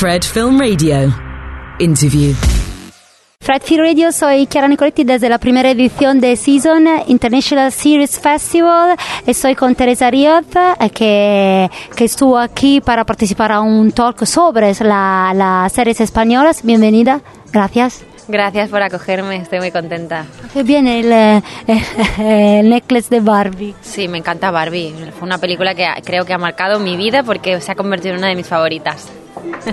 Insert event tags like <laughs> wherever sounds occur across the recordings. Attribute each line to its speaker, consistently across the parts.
Speaker 1: Fred Film Radio. Interview.
Speaker 2: Fred Film Radio, soy Chiara Nicoletti desde la primera edición de Season International Series Festival. Estoy con Teresa Riot, eh, que, que estuvo aquí para participar a un talk sobre las la series españolas. Bienvenida, gracias.
Speaker 3: Gracias por acogerme, estoy muy contenta.
Speaker 2: Qué bien el, el, el, necklace de Barbie.
Speaker 3: Sí, me encanta Barbie. Fue una película que creo que ha marcado mi vida porque se ha convertido en una de mis favoritas.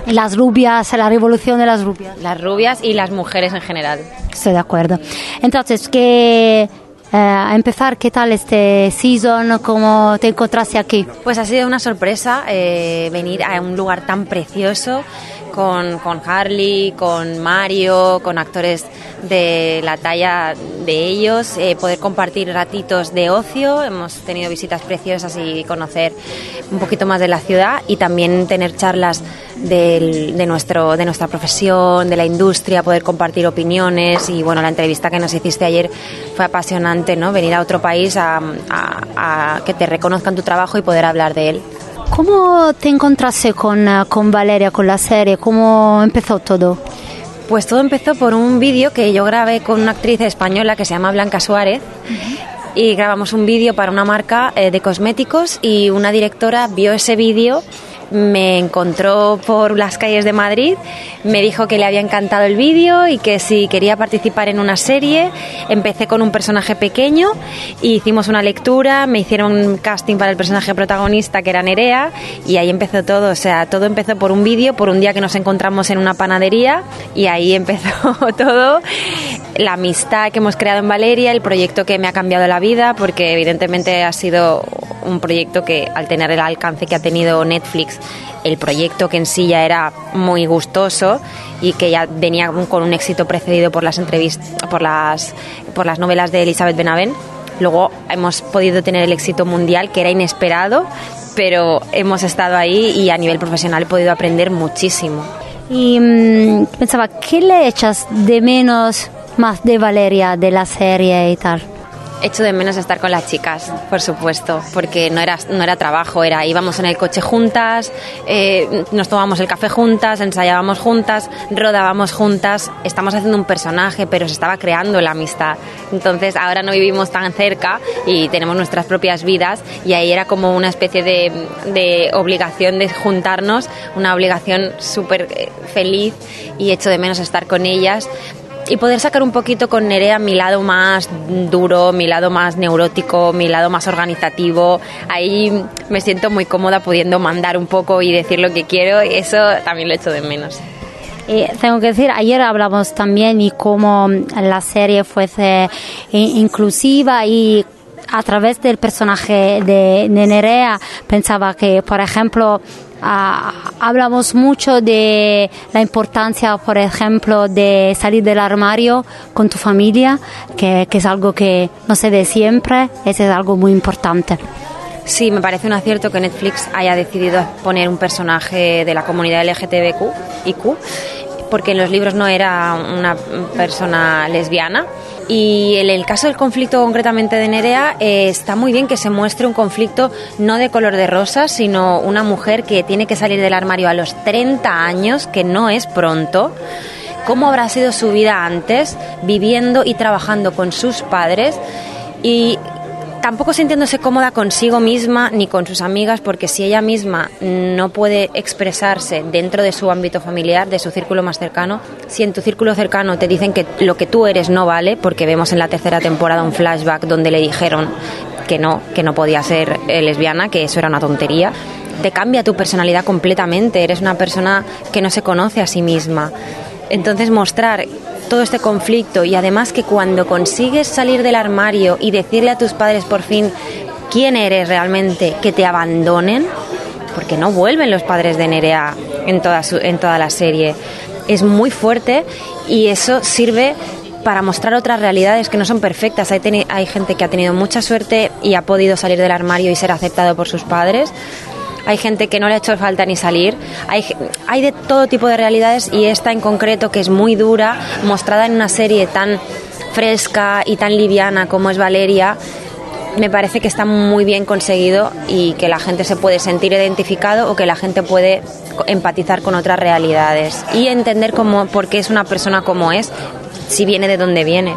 Speaker 2: Las rubias, la revolución de las rubias.
Speaker 3: Las rubias y las mujeres en general.
Speaker 2: Estoy de acuerdo. Entonces, que eh, a empezar, ¿qué tal este season? ¿Cómo te encontraste aquí?
Speaker 3: Pues ha sido una sorpresa eh, venir a un lugar tan precioso con, con Harley, con Mario, con actores de la talla de ellos, eh, poder compartir ratitos de ocio, hemos tenido visitas preciosas y conocer un poquito más de la ciudad y también tener charlas del, de, nuestro, de nuestra profesión, de la industria, poder compartir opiniones y bueno, la entrevista que nos hiciste ayer fue apasionante, ¿no? Venir a otro país a, a, a que te reconozcan tu trabajo y poder hablar de él.
Speaker 2: ¿Cómo te encontraste con, con Valeria, con la serie? ¿Cómo empezó todo?
Speaker 3: Pues todo empezó por un vídeo que yo grabé con una actriz española que se llama Blanca Suárez. Uh -huh. Y grabamos un vídeo para una marca eh, de cosméticos y una directora vio ese vídeo me encontró por las calles de Madrid, me dijo que le había encantado el vídeo y que si quería participar en una serie, empecé con un personaje pequeño, y hicimos una lectura, me hicieron un casting para el personaje protagonista que era Nerea y ahí empezó todo, o sea, todo empezó por un vídeo, por un día que nos encontramos en una panadería y ahí <laughs> empezó todo, la amistad que hemos creado en Valeria, el proyecto que me ha cambiado la vida, porque evidentemente ha sido un proyecto que al tener el alcance que ha tenido Netflix, el proyecto que en sí ya era muy gustoso y que ya venía con un éxito precedido por las entrevistas, por las, por las novelas de Elizabeth Benavent. Luego hemos podido tener el éxito mundial que era inesperado, pero hemos estado ahí y a nivel profesional he podido aprender muchísimo.
Speaker 2: Y mmm, pensaba, ¿qué le echas de menos más de Valeria, de la serie y tal?
Speaker 3: Echo de menos estar con las chicas, por supuesto, porque no era, no era trabajo, era íbamos en el coche juntas, eh, nos tomábamos el café juntas, ensayábamos juntas, rodábamos juntas, estamos haciendo un personaje, pero se estaba creando la amistad. Entonces ahora no vivimos tan cerca y tenemos nuestras propias vidas y ahí era como una especie de, de obligación de juntarnos, una obligación súper feliz y echo de menos estar con ellas y poder sacar un poquito con Nerea mi lado más duro, mi lado más neurótico, mi lado más organizativo. Ahí me siento muy cómoda pudiendo mandar un poco y decir lo que quiero y eso también lo echo de menos.
Speaker 2: Y tengo que decir, ayer hablamos también y cómo la serie fuese inclusiva y a través del personaje de, de Nerea pensaba que, por ejemplo, Uh, hablamos mucho de la importancia, por ejemplo, de salir del armario con tu familia, que, que, es algo que no se ve siempre, eso es algo muy importante.
Speaker 3: Sí, me parece un acierto que Netflix haya decidido poner un personaje de la comunidad LGTBQ, IQ, porque en los libros no era una persona lesbiana. Y en el caso del conflicto concretamente de Nerea, eh, está muy bien que se muestre un conflicto no de color de rosa, sino una mujer que tiene que salir del armario a los 30 años, que no es pronto. ¿Cómo habrá sido su vida antes, viviendo y trabajando con sus padres? Y tampoco sintiéndose cómoda consigo misma ni con sus amigas, porque si ella misma no puede expresarse dentro de su ámbito familiar, de su círculo más cercano, si en tu círculo cercano te dicen que lo que tú eres no vale, porque vemos en la tercera temporada un flashback donde le dijeron que no, que no podía ser lesbiana, que eso era una tontería, te cambia tu personalidad completamente, eres una persona que no se conoce a sí misma. Entonces mostrar todo este conflicto y además que cuando consigues salir del armario y decirle a tus padres por fin quién eres realmente, que te abandonen, porque no vuelven los padres de Nerea en toda, su, en toda la serie, es muy fuerte y eso sirve para mostrar otras realidades que no son perfectas. Hay, hay gente que ha tenido mucha suerte y ha podido salir del armario y ser aceptado por sus padres hay gente que no le ha hecho falta ni salir, hay, de todo tipo de realidades y esta en concreto que es muy dura, mostrada en una serie tan fresca y tan liviana como es Valeria, me parece que está muy bien conseguido y que la gente se puede sentir identificado o que la gente puede empatizar con otras realidades y entender cómo, por qué es una persona como es, si viene de donde viene.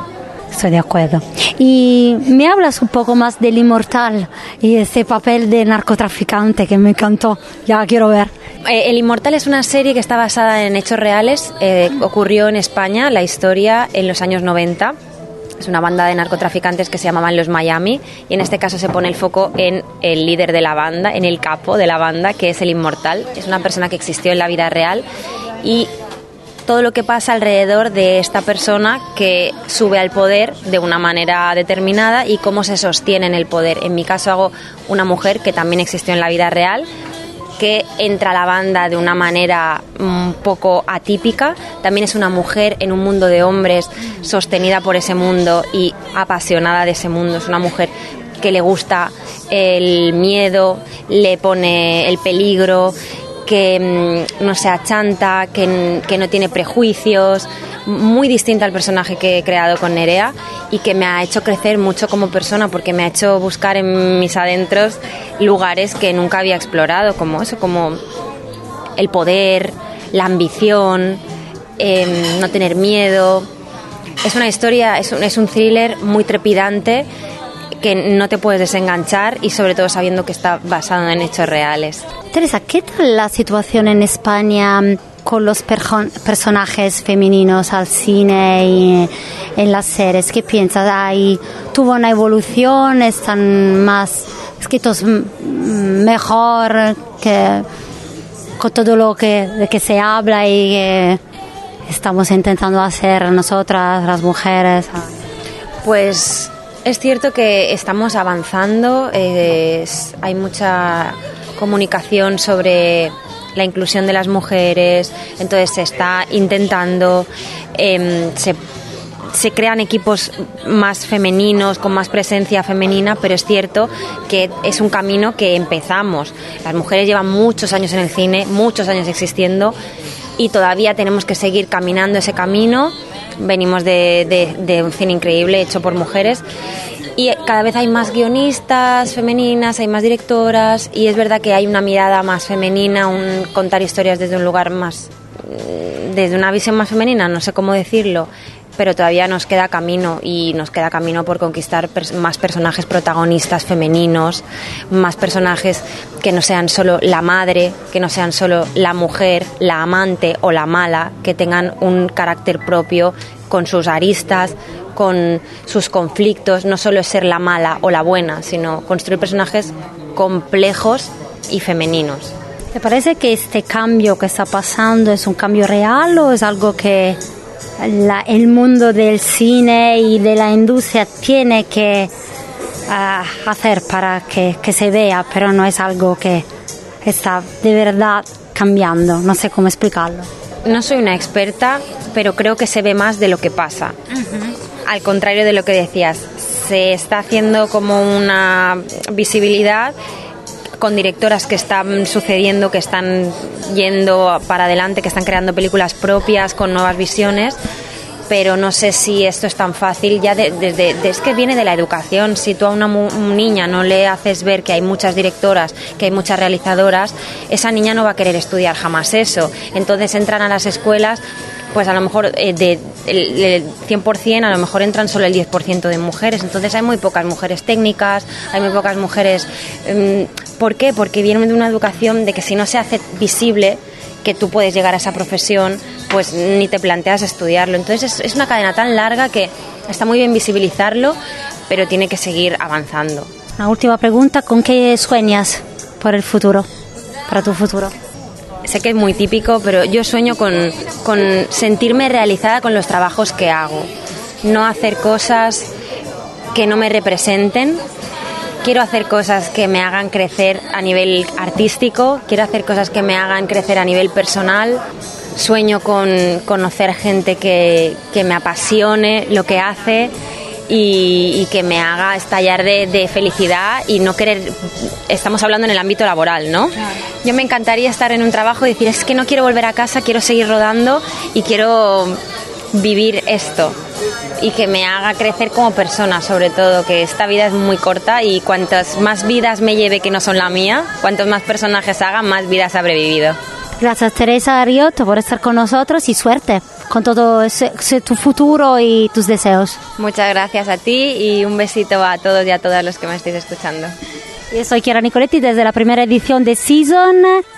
Speaker 2: Estoy de acuerdo. Y me hablas un poco más del Inmortal y ese papel de narcotraficante que me encantó. Ya quiero ver.
Speaker 3: Eh, El Inmortal es una serie que está basada en hechos reales. Eh, ocurrió en España la historia en los años 90. Es una banda de narcotraficantes que se llamaban los Miami y en este caso se pone el foco en el líder de la banda, en el capo de la banda, que es el Inmortal. Es una persona que existió en la vida real y todo lo que pasa alrededor de esta persona que sube al poder de una manera determinada y cómo se sostiene en el poder. En mi caso hago una mujer que también existió en la vida real, que entra a la banda de una manera un poco atípica. También es una mujer en un mundo de hombres sostenida por ese mundo y apasionada de ese mundo. Es una mujer que le gusta el miedo, le pone el peligro, que mm, no se achanta, que, que no tiene prejuicios, muy distinta al personaje que he creado con Nerea y que me ha hecho crecer mucho como persona porque me ha hecho buscar en mis adentros lugares que nunca había explorado, como eso, como el poder, la ambición, eh, no tener miedo. Es una historia, es un, es un thriller muy trepidante que no te puedes desenganchar y sobre todo sabiendo que está basado en hechos reales.
Speaker 2: Teresa, ¿qué tal la situación en España con los personajes femeninos al cine y en las series? ¿Qué piensas? ¿Hay, ¿Tuvo una evolución? ¿Están más escritos mejor que con todo lo que, de que se habla y que estamos intentando hacer nosotras, las mujeres?
Speaker 3: Pues es cierto que estamos avanzando, eh, hay mucha comunicación sobre la inclusión de las mujeres, entonces se está intentando, eh, se, se, crean equipos más femeninos, con más presencia femenina, pero es cierto que es un camino que empezamos. Las mujeres llevan muchos años en el cine, muchos años existiendo y todavía tenemos que seguir caminando ese camino venimos de, un cine increíble hecho por mujeres y cada vez hay más guionistas femeninas, hay más directoras y es verdad que hay una mirada más femenina, un contar historias desde un lugar más, desde una visión más femenina, no sé cómo decirlo, pero todavía nos queda camino y nos queda camino por conquistar más personajes protagonistas femeninos, más personajes que no sean solo la madre, que no sean solo la mujer, la amante o la mala, que tengan un carácter propio con sus aristas, con sus conflictos, no solo ser la mala o la buena, sino construir personajes complejos y femeninos.
Speaker 2: ¿Te parece que este cambio que está pasando es un cambio real o es algo que la, el mundo del cine y de la industria tiene que uh, hacer para que, que, se vea, pero no es algo que está de verdad cambiando. No sé cómo explicarlo.
Speaker 3: No soy una experta, pero creo que se ve más de lo que pasa. Uh -huh. Al contrario de lo que decías, se está haciendo como una visibilidad con directoras que están sucediendo, que están yendo para adelante, que están creando películas propias con nuevas visiones pero no sé si esto es tan fácil. Ya desde de, de, de, es que viene de la educación. Si tú a una niña no le haces ver que hay muchas directoras que hay muchas realizadoras esa niña no va a querer estudiar jamás eso. Entonces entran a las escuelas pues a lo mejor eh, de, el, 100% a lo mejor entran solo el 10% de mujeres entonces hay muy pocas mujeres técnicas hay muy pocas mujeres um, ¿por qué? porque vienen de una educación de que si no se hace visible que tú puedes llegar a esa profesión, pues ni te planteas estudiarlo. Entonces es, es, una cadena tan larga que está muy bien visibilizarlo, pero tiene que seguir avanzando.
Speaker 2: Una última pregunta, ¿con qué sueñas por el futuro, para tu futuro?
Speaker 3: Sé que es muy típico, pero yo sueño con, con sentirme realizada con los trabajos que hago. No hacer cosas que no me representen, quiero hacer cosas que me hagan crecer a nivel artístico, quiero hacer cosas que me hagan crecer a nivel personal. Sueño con conocer gente que, que me apasione lo que hace y, y que me haga estallar de, de, felicidad y no querer. Estamos hablando en el ámbito laboral, ¿no? Claro. Yo me encantaría estar en un trabajo y decir, es que no quiero volver a casa, quiero seguir rodando y quiero vivir esto y que me haga crecer como persona, sobre todo, que esta vida es muy corta y cuantas más vidas me lleve que no son la mía, cuantos más personajes haga, más vidas habré vivido.
Speaker 2: Gracias Teresa Riotto por estar con nosotros y suerte con todo ese, ese tu futuro y tus deseos.
Speaker 3: Muchas gracias a ti y un besito a todos y a todas los que me estéis escuchando.
Speaker 2: Yo soy Chiara Nicoletti desde la primera edición de Season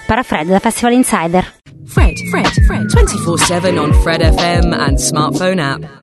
Speaker 2: para Fred, de Festival Insider.
Speaker 1: Fred, Fred, Fred, 24 7 on Fred FM and smartphone app.